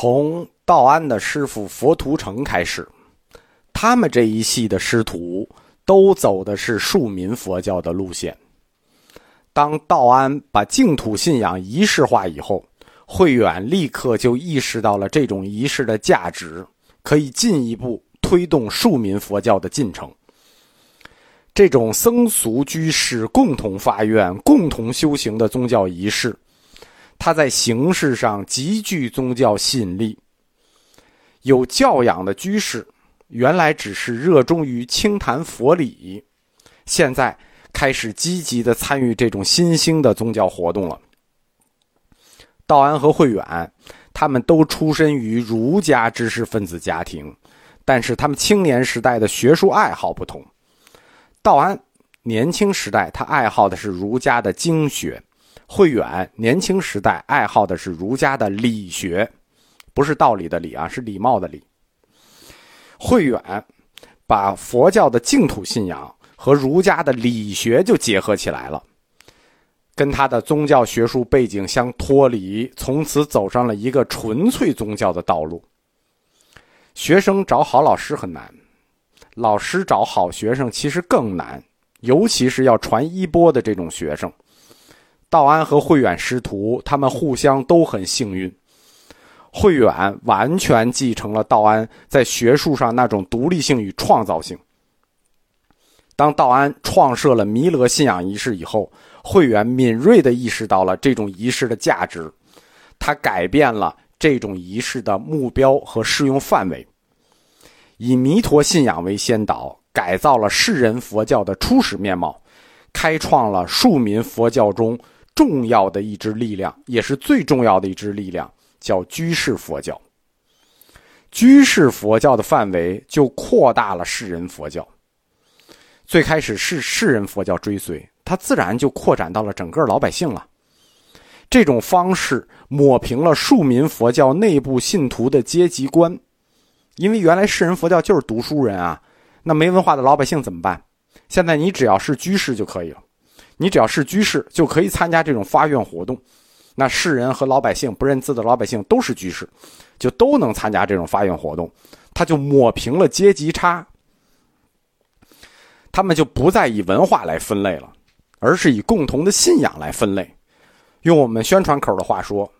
从道安的师傅佛图澄开始，他们这一系的师徒都走的是庶民佛教的路线。当道安把净土信仰仪式化以后，慧远立刻就意识到了这种仪式的价值，可以进一步推动庶民佛教的进程。这种僧俗居士共同发愿、共同修行的宗教仪式。它在形式上极具宗教吸引力。有教养的居士，原来只是热衷于清谈佛理，现在开始积极的参与这种新兴的宗教活动了。道安和慧远，他们都出身于儒家知识分子家庭，但是他们青年时代的学术爱好不同。道安年轻时代，他爱好的是儒家的经学。慧远年轻时代爱好的是儒家的理学，不是道理的理啊，是礼貌的礼。慧远把佛教的净土信仰和儒家的理学就结合起来了，跟他的宗教学术背景相脱离，从此走上了一个纯粹宗教的道路。学生找好老师很难，老师找好学生其实更难，尤其是要传衣钵的这种学生。道安和慧远师徒，他们互相都很幸运。慧远完全继承了道安在学术上那种独立性与创造性。当道安创设了弥勒信仰仪式以后，慧远敏锐地意识到了这种仪式的价值，他改变了这种仪式的目标和适用范围，以弥陀信仰为先导，改造了世人佛教的初始面貌，开创了庶民佛教中。重要的一支力量，也是最重要的一支力量，叫居士佛教。居士佛教的范围就扩大了世人佛教。最开始是世人佛教追随，它自然就扩展到了整个老百姓了。这种方式抹平了庶民佛教内部信徒的阶级观，因为原来世人佛教就是读书人啊，那没文化的老百姓怎么办？现在你只要是居士就可以了。你只要是居士，就可以参加这种发愿活动。那世人和老百姓不认字的老百姓都是居士，就都能参加这种发愿活动。他就抹平了阶级差，他们就不再以文化来分类了，而是以共同的信仰来分类。用我们宣传口的话说，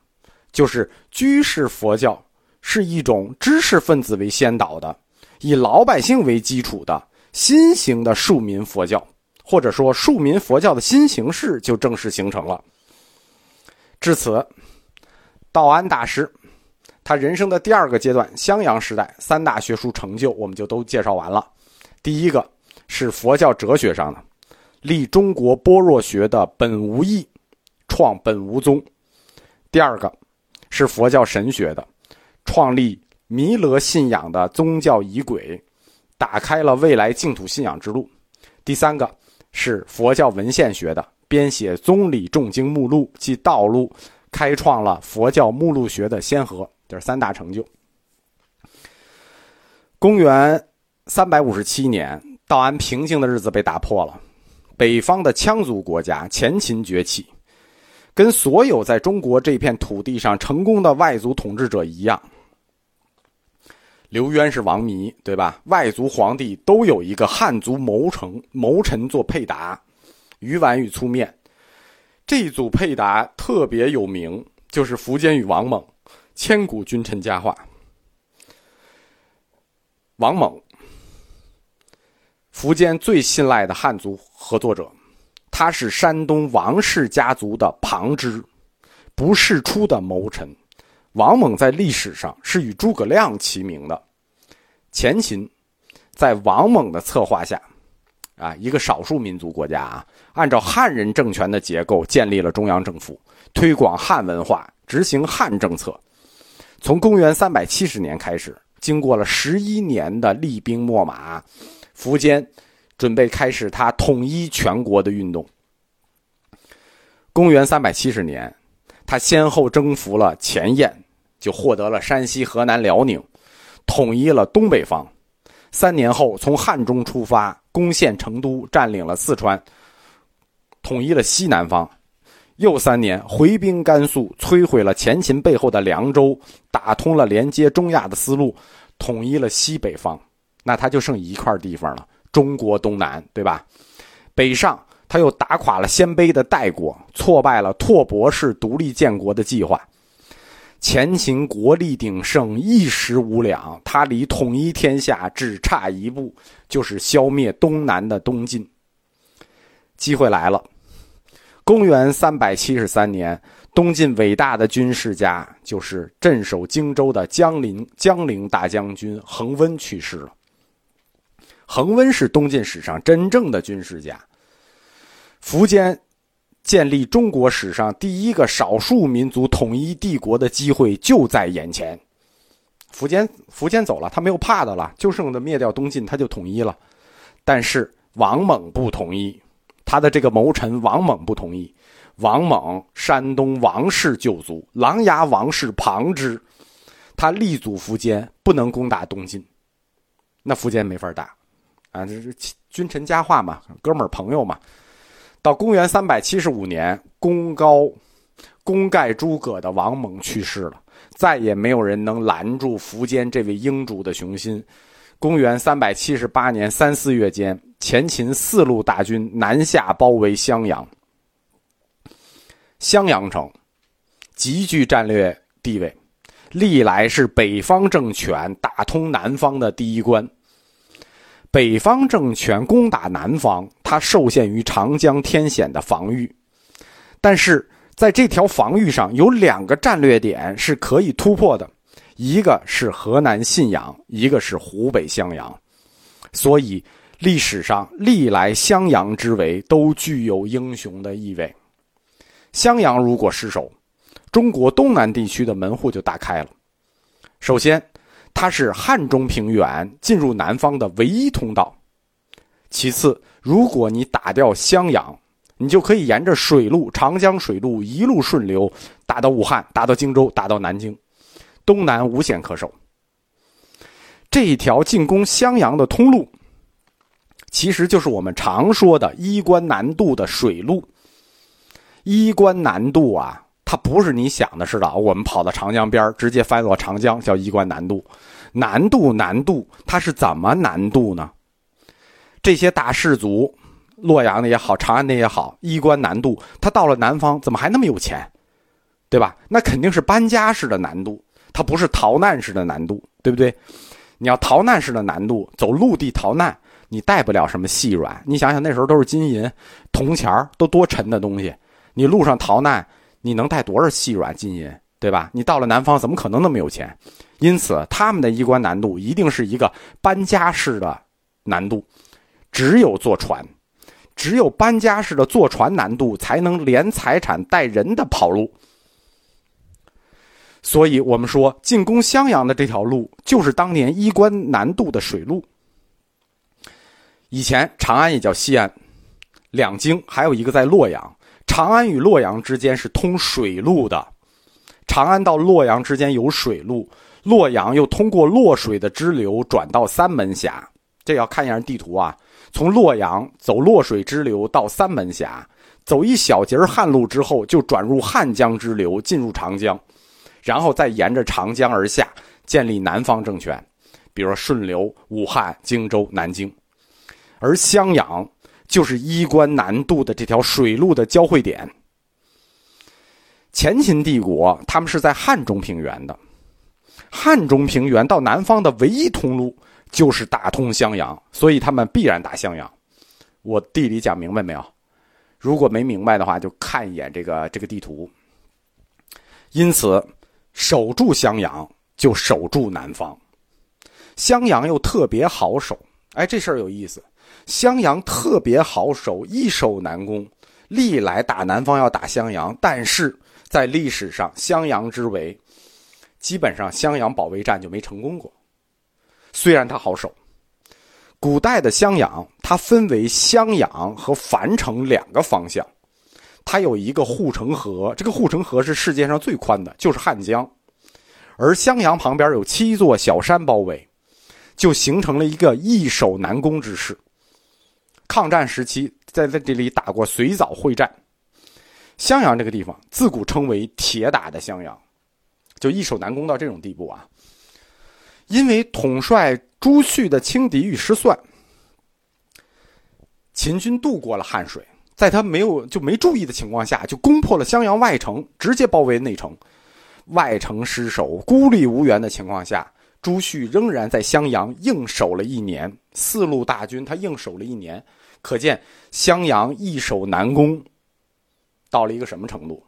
就是居士佛教是一种知识分子为先导的、以老百姓为基础的新型的庶民佛教。或者说，庶民佛教的新形式就正式形成了。至此，道安大师他人生的第二个阶段——襄阳时代三大学术成就，我们就都介绍完了。第一个是佛教哲学上的，立中国般若学的本无义，创本无宗；第二个是佛教神学的，创立弥勒信仰的宗教仪轨，打开了未来净土信仰之路；第三个。是佛教文献学的，编写宗理重经目录即道路，开创了佛教目录学的先河，这是三大成就。公元三百五十七年，道安平静的日子被打破了，北方的羌族国家前秦崛起，跟所有在中国这片土地上成功的外族统治者一样。刘渊是王弥，对吧？外族皇帝都有一个汉族谋臣，谋臣做配搭，鱼丸与粗面。这一组配搭特别有名，就是苻坚与王猛，千古君臣佳话。王猛，苻坚最信赖的汉族合作者，他是山东王氏家族的旁支，不世出的谋臣。王猛在历史上是与诸葛亮齐名的。前秦在王猛的策划下，啊，一个少数民族国家啊，按照汉人政权的结构建立了中央政府，推广汉文化，执行汉政策。从公元三百七十年开始，经过了十一年的厉兵秣马，苻坚准备开始他统一全国的运动。公元三百七十年，他先后征服了前燕。就获得了山西、河南、辽宁，统一了东北方。三年后，从汉中出发，攻陷成都，占领了四川，统一了西南方。又三年，回兵甘肃，摧毁了前秦背后的凉州，打通了连接中亚的丝路，统一了西北方。那他就剩一块地方了，中国东南，对吧？北上，他又打垮了鲜卑的代国，挫败了拓跋氏独立建国的计划。前秦国力鼎盛，一时无两，他离统一天下只差一步，就是消灭东南的东晋。机会来了，公元三百七十三年，东晋伟大的军事家，就是镇守荆州的江陵江陵大将军恒温去世了。恒温是东晋史上真正的军事家，苻坚。建立中国史上第一个少数民族统一帝国的机会就在眼前。苻坚，苻坚走了，他没有怕的了，就剩的灭掉东晋，他就统一了。但是王猛不同意，他的这个谋臣王猛不同意。王猛，山东王氏旧族，琅琊王氏旁支，他力阻苻坚，不能攻打东晋。那苻坚没法打，啊，这是君臣佳话嘛，哥们儿朋友嘛。到公元三百七十五年，功高、功盖诸葛的王猛去世了，再也没有人能拦住苻坚这位英主的雄心。公元三百七十八年三四月间，前秦四路大军南下包围襄阳。襄阳城极具战略地位，历来是北方政权打通南方的第一关。北方政权攻打南方，它受限于长江天险的防御，但是在这条防御上有两个战略点是可以突破的，一个是河南信阳，一个是湖北襄阳，所以历史上历来襄阳之围都具有英雄的意味。襄阳如果失守，中国东南地区的门户就打开了。首先。它是汉中平原进入南方的唯一通道。其次，如果你打掉襄阳，你就可以沿着水路长江水路一路顺流，打到武汉，打到荆州，打到南京，东南无险可守。这一条进攻襄阳的通路，其实就是我们常说的衣冠南渡的水路。衣冠南渡啊。它不是你想的似的，我们跑到长江边直接翻过长江叫衣冠南渡，南渡南渡，它是怎么南渡呢？这些大氏族，洛阳的也好，长安的也好，衣冠南渡，他到了南方怎么还那么有钱，对吧？那肯定是搬家式的南渡，它不是逃难式的南渡，对不对？你要逃难式的南渡，走陆地逃难，你带不了什么细软。你想想那时候都是金银、铜钱都多沉的东西，你路上逃难。你能带多少细软金银，对吧？你到了南方，怎么可能那么有钱？因此，他们的衣冠南渡一定是一个搬家式的难度，只有坐船，只有搬家式的坐船难度，才能连财产带人的跑路。所以我们说，进攻襄阳的这条路，就是当年衣冠南渡的水路。以前长安也叫西安，两京还有一个在洛阳。长安与洛阳之间是通水路的，长安到洛阳之间有水路，洛阳又通过洛水的支流转到三门峡。这要看一下地图啊，从洛阳走洛水支流到三门峡，走一小节汉路之后，就转入汉江支流进入长江，然后再沿着长江而下，建立南方政权，比如说顺流武汉、荆州、南京，而襄阳。就是衣冠南渡的这条水路的交汇点。前秦帝国他们是在汉中平原的，汉中平原到南方的唯一通路就是打通襄阳，所以他们必然打襄阳。我地理讲明白没有？如果没明白的话，就看一眼这个这个地图。因此，守住襄阳就守住南方，襄阳又特别好守。哎，这事儿有意思。襄阳特别好守，易守难攻。历来打南方要打襄阳，但是在历史上襄阳之围，基本上襄阳保卫战就没成功过。虽然它好守，古代的襄阳它分为襄阳和樊城两个方向，它有一个护城河，这个护城河是世界上最宽的，就是汉江。而襄阳旁边有七座小山包围，就形成了一个易守难攻之势。抗战时期，在在这里打过水枣会战，襄阳这个地方自古称为铁打的襄阳，就易守难攻到这种地步啊。因为统帅朱旭的轻敌与失算，秦军渡过了汉水，在他没有就没注意的情况下，就攻破了襄阳外城，直接包围内城。外城失守，孤立无援的情况下，朱旭仍然在襄阳硬守了一年。四路大军他硬守了一年，可见襄阳易守难攻到了一个什么程度？